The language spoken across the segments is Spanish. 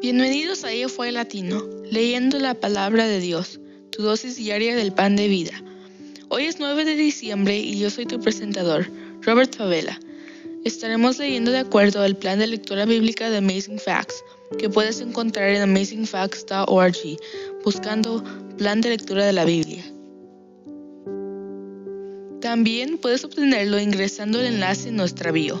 Bienvenidos a Ello fue Latino, leyendo la palabra de Dios, tu dosis diaria del pan de vida. Hoy es 9 de diciembre y yo soy tu presentador, Robert Favela. Estaremos leyendo de acuerdo al plan de lectura bíblica de Amazing Facts, que puedes encontrar en amazingfacts.org, buscando plan de lectura de la Biblia. También puedes obtenerlo ingresando el enlace en nuestra bio.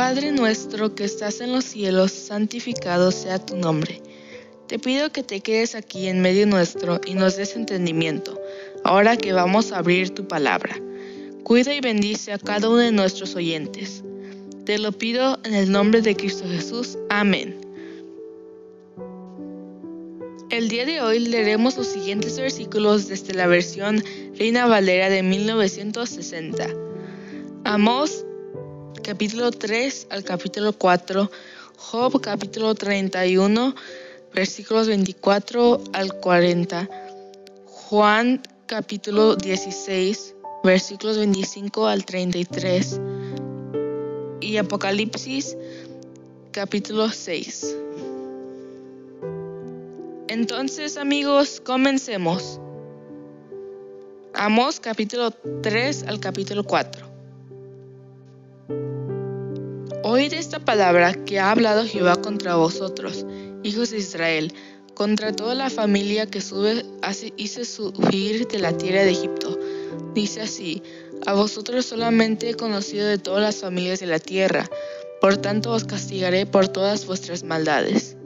Padre nuestro que estás en los cielos, santificado sea tu nombre. Te pido que te quedes aquí en medio nuestro y nos des entendimiento, ahora que vamos a abrir tu palabra. Cuida y bendice a cada uno de nuestros oyentes. Te lo pido en el nombre de Cristo Jesús. Amén. El día de hoy leeremos los siguientes versículos desde la versión Reina Valera de 1960. Amos capítulo 3 al capítulo 4, Job capítulo 31, versículos 24 al 40, Juan capítulo 16, versículos 25 al 33 y Apocalipsis capítulo 6. Entonces amigos, comencemos. Amos capítulo 3 al capítulo 4. Oíd esta palabra que ha hablado Jehová contra vosotros, hijos de Israel, contra toda la familia que sube, hice subir de la tierra de Egipto. Dice así, a vosotros solamente he conocido de todas las familias de la tierra, por tanto os castigaré por todas vuestras maldades.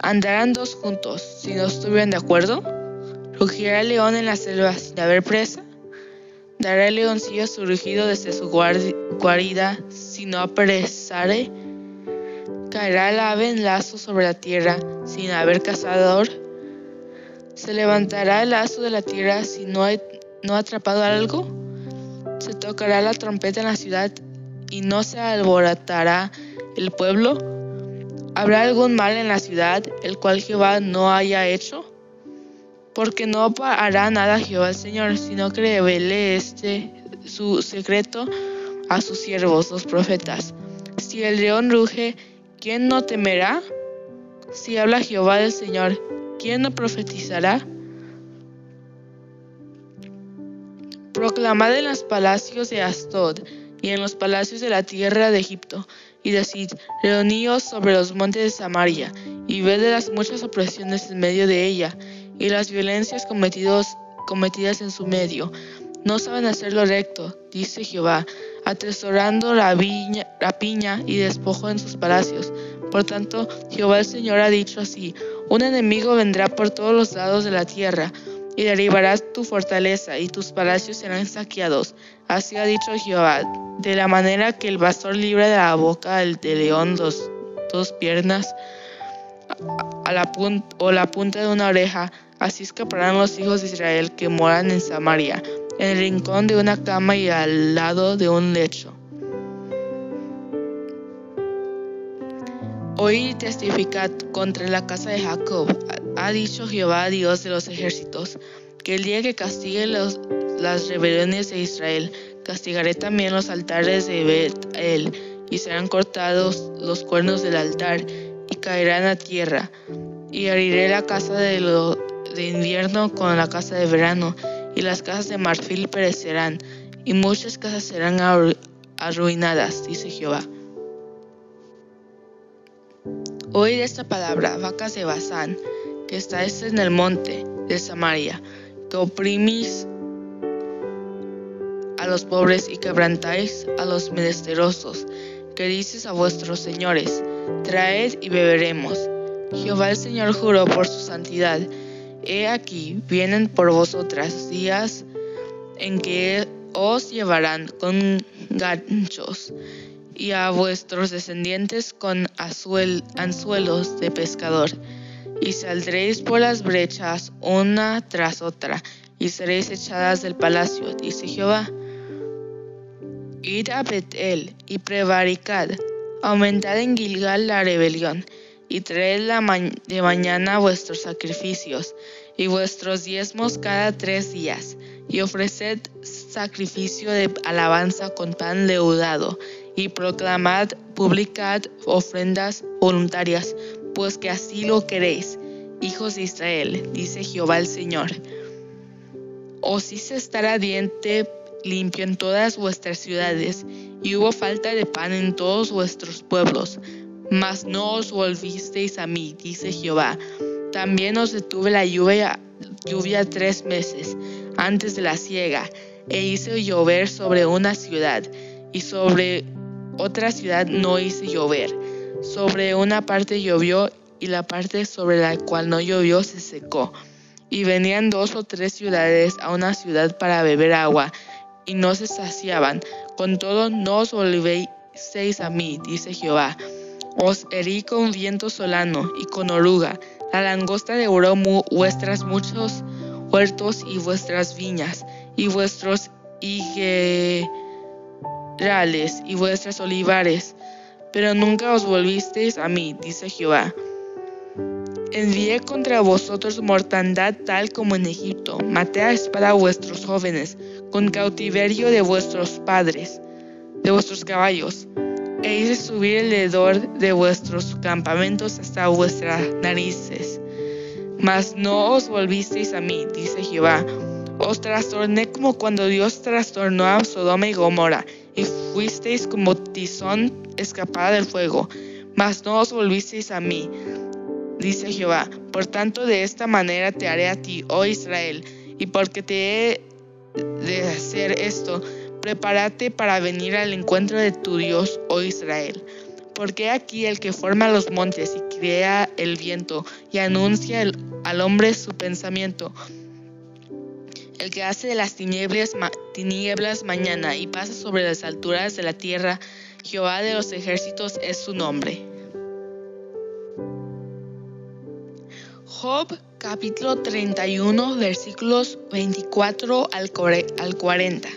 ¿Andarán dos juntos si no estuvieran de acuerdo? ¿Rugirá el león en la selva sin haber presa? ¿Dará el leoncillo su rugido desde su guarida si no apresare? ¿Caerá el ave en lazo sobre la tierra sin haber cazador? ¿Se levantará el lazo de la tierra si no ha, no atrapado algo? ¿Se tocará la trompeta en la ciudad y no se alborotará el pueblo? ¿Habrá algún mal en la ciudad el cual Jehová no haya hecho? Porque no hará nada Jehová el Señor, sino que revele este su secreto a sus siervos, los profetas. Si el león ruge, ¿quién no temerá? Si habla Jehová del Señor, ¿quién no profetizará? Proclamad en los palacios de Astod y en los palacios de la tierra de Egipto, y decid, reuníos sobre los montes de Samaria, y ved de las muchas opresiones en medio de ella, y las violencias cometidos, cometidas en su medio. No saben hacer lo recto, dice Jehová, atesorando la piña y despojo en sus palacios. Por tanto, Jehová el Señor ha dicho así, un enemigo vendrá por todos los lados de la tierra, y derribarás tu fortaleza, y tus palacios serán saqueados. Así ha dicho Jehová, de la manera que el pastor libra de la boca del de león dos, dos piernas, la o la punta de una oreja, así escaparán los hijos de Israel que moran en Samaria, en el rincón de una cama y al lado de un lecho. Hoy testificad contra la casa de Jacob, ha dicho Jehová Dios de los ejércitos, que el día que castigue los, las rebeliones de Israel, castigaré también los altares de Bet-El, y serán cortados los cuernos del altar, y caerán a tierra, y heriré la casa de, lo, de invierno con la casa de verano, y las casas de marfil perecerán, y muchas casas serán arruinadas, dice Jehová. Oíd esta palabra, vacas de Bazán, que estáis en el monte de Samaria, que oprimís a los pobres y quebrantáis a los menesterosos, que dices a vuestros señores, traed y beberemos. Jehová el Señor juró por su santidad. He aquí, vienen por vosotras días en que os llevarán con ganchos y a vuestros descendientes con anzuelos de pescador, y saldréis por las brechas una tras otra, y seréis echadas del palacio, dice Jehová. Id a Betel y prevaricad, aumentad en Gilgal la rebelión, y traed de mañana vuestros sacrificios, y vuestros diezmos cada tres días, y ofreced sacrificio de alabanza con pan leudado, y proclamad, publicad ofrendas voluntarias, pues que así lo queréis, hijos de Israel, dice Jehová el Señor. Os hice estar a diente limpio en todas vuestras ciudades, y hubo falta de pan en todos vuestros pueblos, mas no os volvisteis a mí, dice Jehová. También os detuve la lluvia, tres meses antes de la siega, e hice llover sobre una ciudad, y sobre otra ciudad no hice llover. Sobre una parte llovió, y la parte sobre la cual no llovió se secó. Y venían dos o tres ciudades a una ciudad para beber agua, y no se saciaban. Con todo no os volvéis a mí, dice Jehová. Os herí con viento solano y con oruga. La langosta devoró vuestras muchos huertos y vuestras viñas, y vuestros higuerales y vuestras olivares, pero nunca os volvisteis a mí, dice Jehová. Envié contra vosotros mortandad tal como en Egipto, maté a espada a vuestros jóvenes, con cautiverio de vuestros padres, de vuestros caballos, e hice subir el hedor de vuestros campamentos hasta vuestras narices. Mas no os volvisteis a mí, dice Jehová. Os trastorné como cuando Dios trastornó a Sodoma y Gomorra, y fuisteis como tizón escapada del fuego, mas no os volvisteis a mí, dice Jehová. Por tanto, de esta manera te haré a ti, oh Israel, y porque te he de hacer esto, prepárate para venir al encuentro de tu Dios, oh Israel. Porque aquí el que forma los montes y crea el viento y anuncia al hombre su pensamiento, el que hace de las tinieblas, tinieblas mañana y pasa sobre las alturas de la tierra, Jehová de los ejércitos es su nombre. Job capítulo 31 versículos 24 al 40.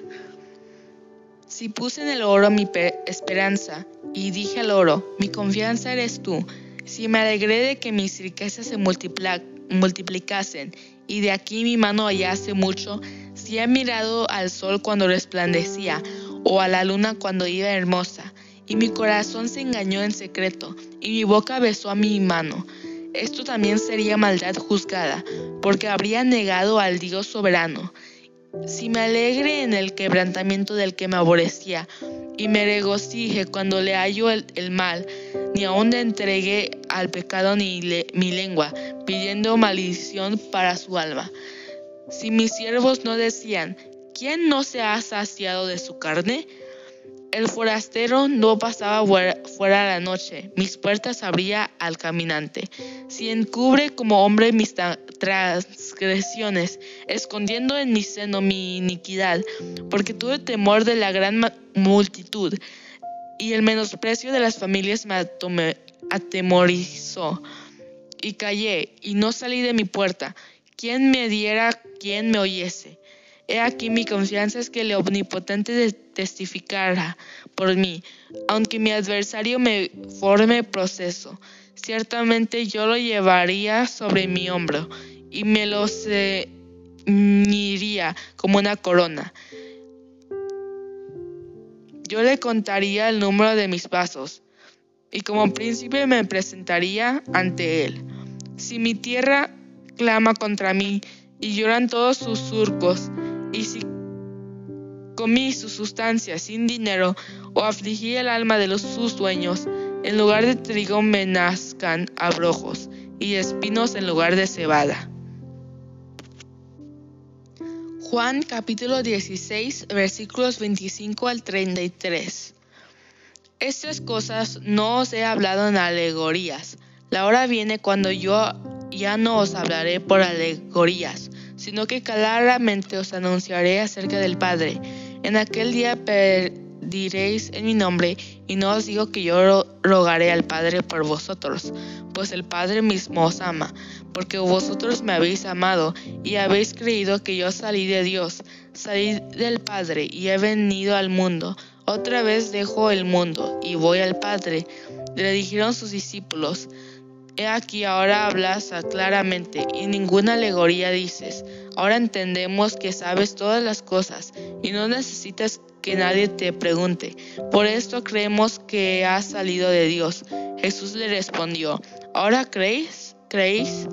Si puse en el oro mi esperanza y dije al oro, mi confianza eres tú, si me alegré de que mis riquezas se multiplicasen y de aquí mi mano hallase mucho, si he mirado al sol cuando resplandecía o a la luna cuando iba hermosa, y mi corazón se engañó en secreto, y mi boca besó a mi mano, esto también sería maldad juzgada, porque habría negado al Dios soberano. Si me alegre en el quebrantamiento del que me aborrecía, y me regocije cuando le hallo el, mal, ni aun le entregué al pecado ni mi lengua, pidiendo maldición para su alma. Si mis siervos no decían, ¿quién no se ha saciado de su carne? El forastero no pasaba fuera la noche, mis puertas abría al caminante. Si encubre como hombre mis transgresiones, escondiendo en mi seno mi iniquidad, porque tuve temor de la gran multitud, y el menosprecio de las familias me atemorizó. Y callé, y no salí de mi puerta. ¿Quién me diera, quién me oyese? He aquí mi confianza es que el omnipotente testificara por mí, aunque mi adversario me forme proceso. Ciertamente yo lo llevaría sobre mi hombro y me lo ceñiría como una corona. Yo le contaría el número de mis pasos y como príncipe me presentaría ante él. Si mi tierra clama contra mí y lloran todos sus surcos, y si comí su sustancia sin dinero o afligí el alma de los sus dueños, en lugar de trigo me nazcan abrojos y espinos en lugar de cebada. Juan capítulo 16 versículos 25 al 33. Estas cosas no os he hablado en alegorías. La hora viene cuando yo ya no os hablaré por alegorías sino que claramente os anunciaré acerca del Padre. En aquel día pediréis en mi nombre y no os digo que yo rogaré al Padre por vosotros, pues el Padre mismo os ama, porque vosotros me habéis amado y habéis creído que yo salí de Dios, salí del Padre y he venido al mundo. Otra vez dejo el mundo y voy al Padre. Le dijeron sus discípulos, He aquí ahora hablas claramente y ninguna alegoría dices. Ahora entendemos que sabes todas las cosas y no necesitas que nadie te pregunte. Por esto creemos que has salido de Dios. Jesús le respondió, ¿ahora creéis? ¿Creéis?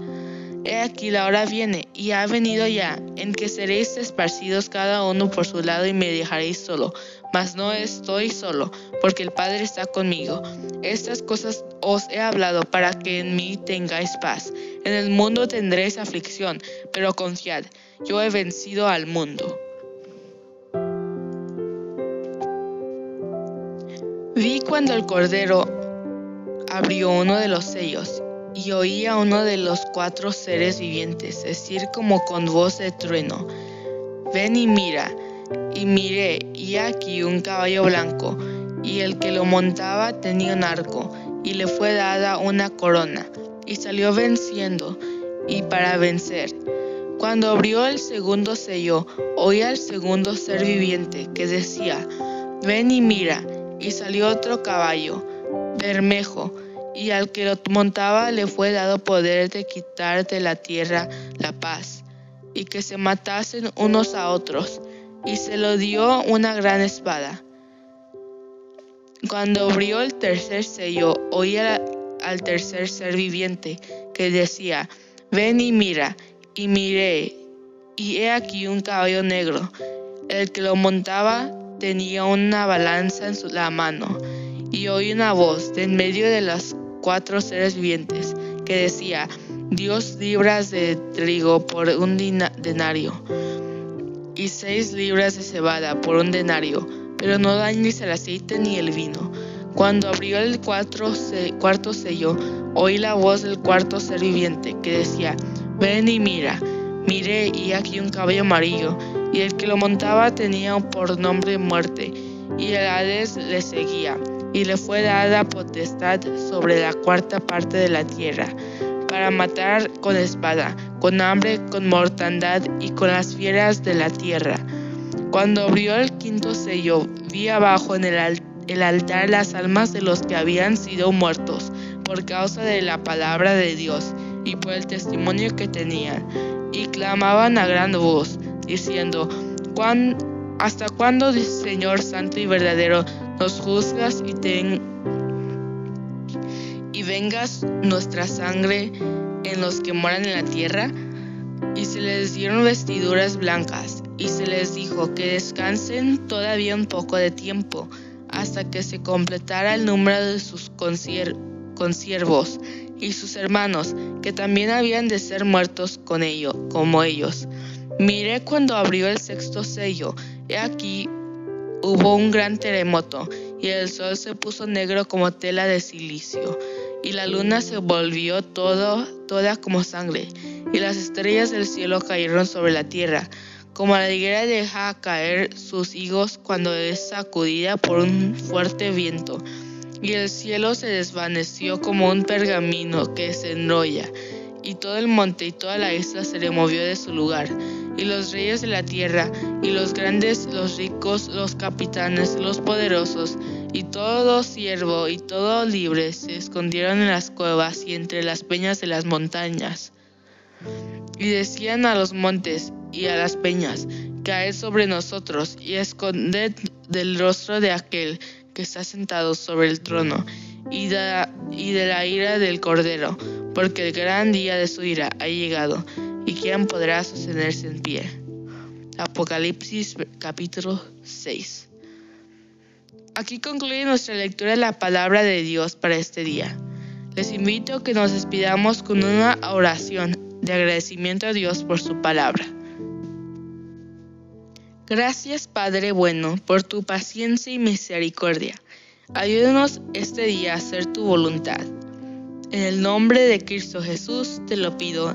He aquí la hora viene, y ha venido ya, en que seréis esparcidos cada uno por su lado y me dejaréis solo. Mas no estoy solo, porque el Padre está conmigo. Estas cosas os he hablado para que en mí tengáis paz. En el mundo tendréis aflicción, pero confiad, yo he vencido al mundo. Vi cuando el Cordero abrió uno de los sellos y oí a uno de los cuatro seres vivientes decir como con voz de trueno, ven y mira. Y miré, y aquí un caballo blanco, y el que lo montaba tenía un arco, y le fue dada una corona, y salió venciendo, y para vencer. Cuando abrió el segundo sello, oí al segundo ser viviente que decía, ven y mira, y salió otro caballo, bermejo, y al que lo montaba le fue dado poder de quitar de la tierra la paz, y que se matasen unos a otros, y se lo dio una gran espada. Cuando abrió el tercer sello, oí al tercer ser viviente que decía, ven y mira, y miré, y he aquí un caballo negro. El que lo montaba tenía una balanza en su, la mano, y oí una voz de en medio de las cuatro seres vivientes que decía, Dios libras de trigo por un denario y seis libras de cebada por un denario, pero no dañes el aceite ni el vino. Cuando abrió el cuarto sello, oí la voz del cuarto ser viviente que decía, ven y mira. Miré y aquí un caballo amarillo, y el que lo montaba tenía por nombre muerte, y el Hades le seguía, y le fue dada potestad sobre la cuarta parte de la tierra, para matar con espada, con hambre, con mortandad y con las fieras de la tierra. Cuando abrió el quinto sello, vi abajo en el, altar las almas de los que habían sido muertos por causa de la palabra de Dios y por el testimonio que tenían, y clamaban a gran voz, diciendo, ¿Hasta cuándo, Señor Santo y verdadero, nos juzgas y ten y vengas nuestra sangre en los que moran en la tierra? Y se les dieron vestiduras blancas, y se les dijo que descansen todavía un poco de tiempo, hasta que se completara el número de sus consiervos y sus hermanos, que también habían de ser muertos con ellos, como ellos. Miré cuando abrió el sexto sello, y aquí hubo un gran terremoto, y el sol se puso negro como tela de silicio y la luna se volvió todo, toda como sangre, y las estrellas del cielo cayeron sobre la tierra, como la higuera deja caer sus higos cuando es sacudida por un fuerte viento, y el cielo se desvaneció como un pergamino que se enrolla, y todo el monte y toda la isla se removió de su lugar, y los reyes de la tierra, y los grandes, los ricos, los capitanes, los poderosos, y todo siervo y todo libre se escondieron en las cuevas y entre las peñas de las montañas. Y decían a los montes y a las peñas, caed sobre nosotros y esconded del rostro de aquel que está sentado sobre el trono y de, y de la ira del cordero, porque el gran día de su ira ha llegado, y quién podrá sostenerse en pie. Apocalipsis capítulo 6. Aquí concluye nuestra lectura de la palabra de Dios para este día. Les invito a que nos despidamos con una oración de agradecimiento a Dios por su palabra. Gracias Padre bueno por tu paciencia y misericordia. Ayúdanos este día a hacer tu voluntad. En el nombre de Cristo Jesús te lo pido.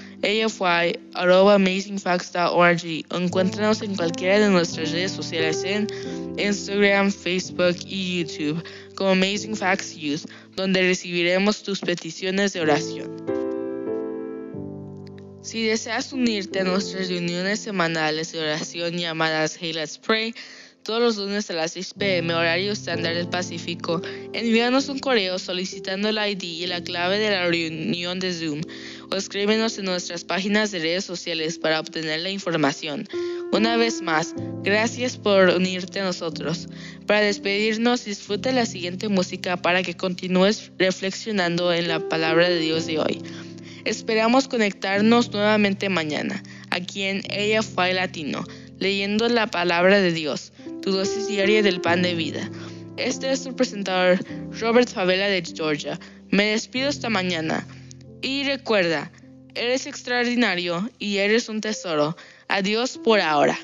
afy.amazingfacts.org o encuéntranos en cualquiera de nuestras redes sociales en Instagram, Facebook y YouTube como Amazing Facts Youth, donde recibiremos tus peticiones de oración. Si deseas unirte a nuestras reuniones semanales de oración llamadas Hey Let's Pray, todos los lunes a las 6 pm horario estándar del Pacífico, envíanos un correo solicitando el ID y la clave de la reunión de Zoom o escríbenos en nuestras páginas de redes sociales para obtener la información. Una vez más, gracias por unirte a nosotros. Para despedirnos, disfruta la siguiente música para que continúes reflexionando en la palabra de Dios de hoy. Esperamos conectarnos nuevamente mañana, aquí en Ella Fue Latino, leyendo la palabra de Dios tu dosis diaria del pan de vida. Este es tu presentador, Robert Favela de Georgia. Me despido esta mañana. Y recuerda, eres extraordinario y eres un tesoro. Adiós por ahora.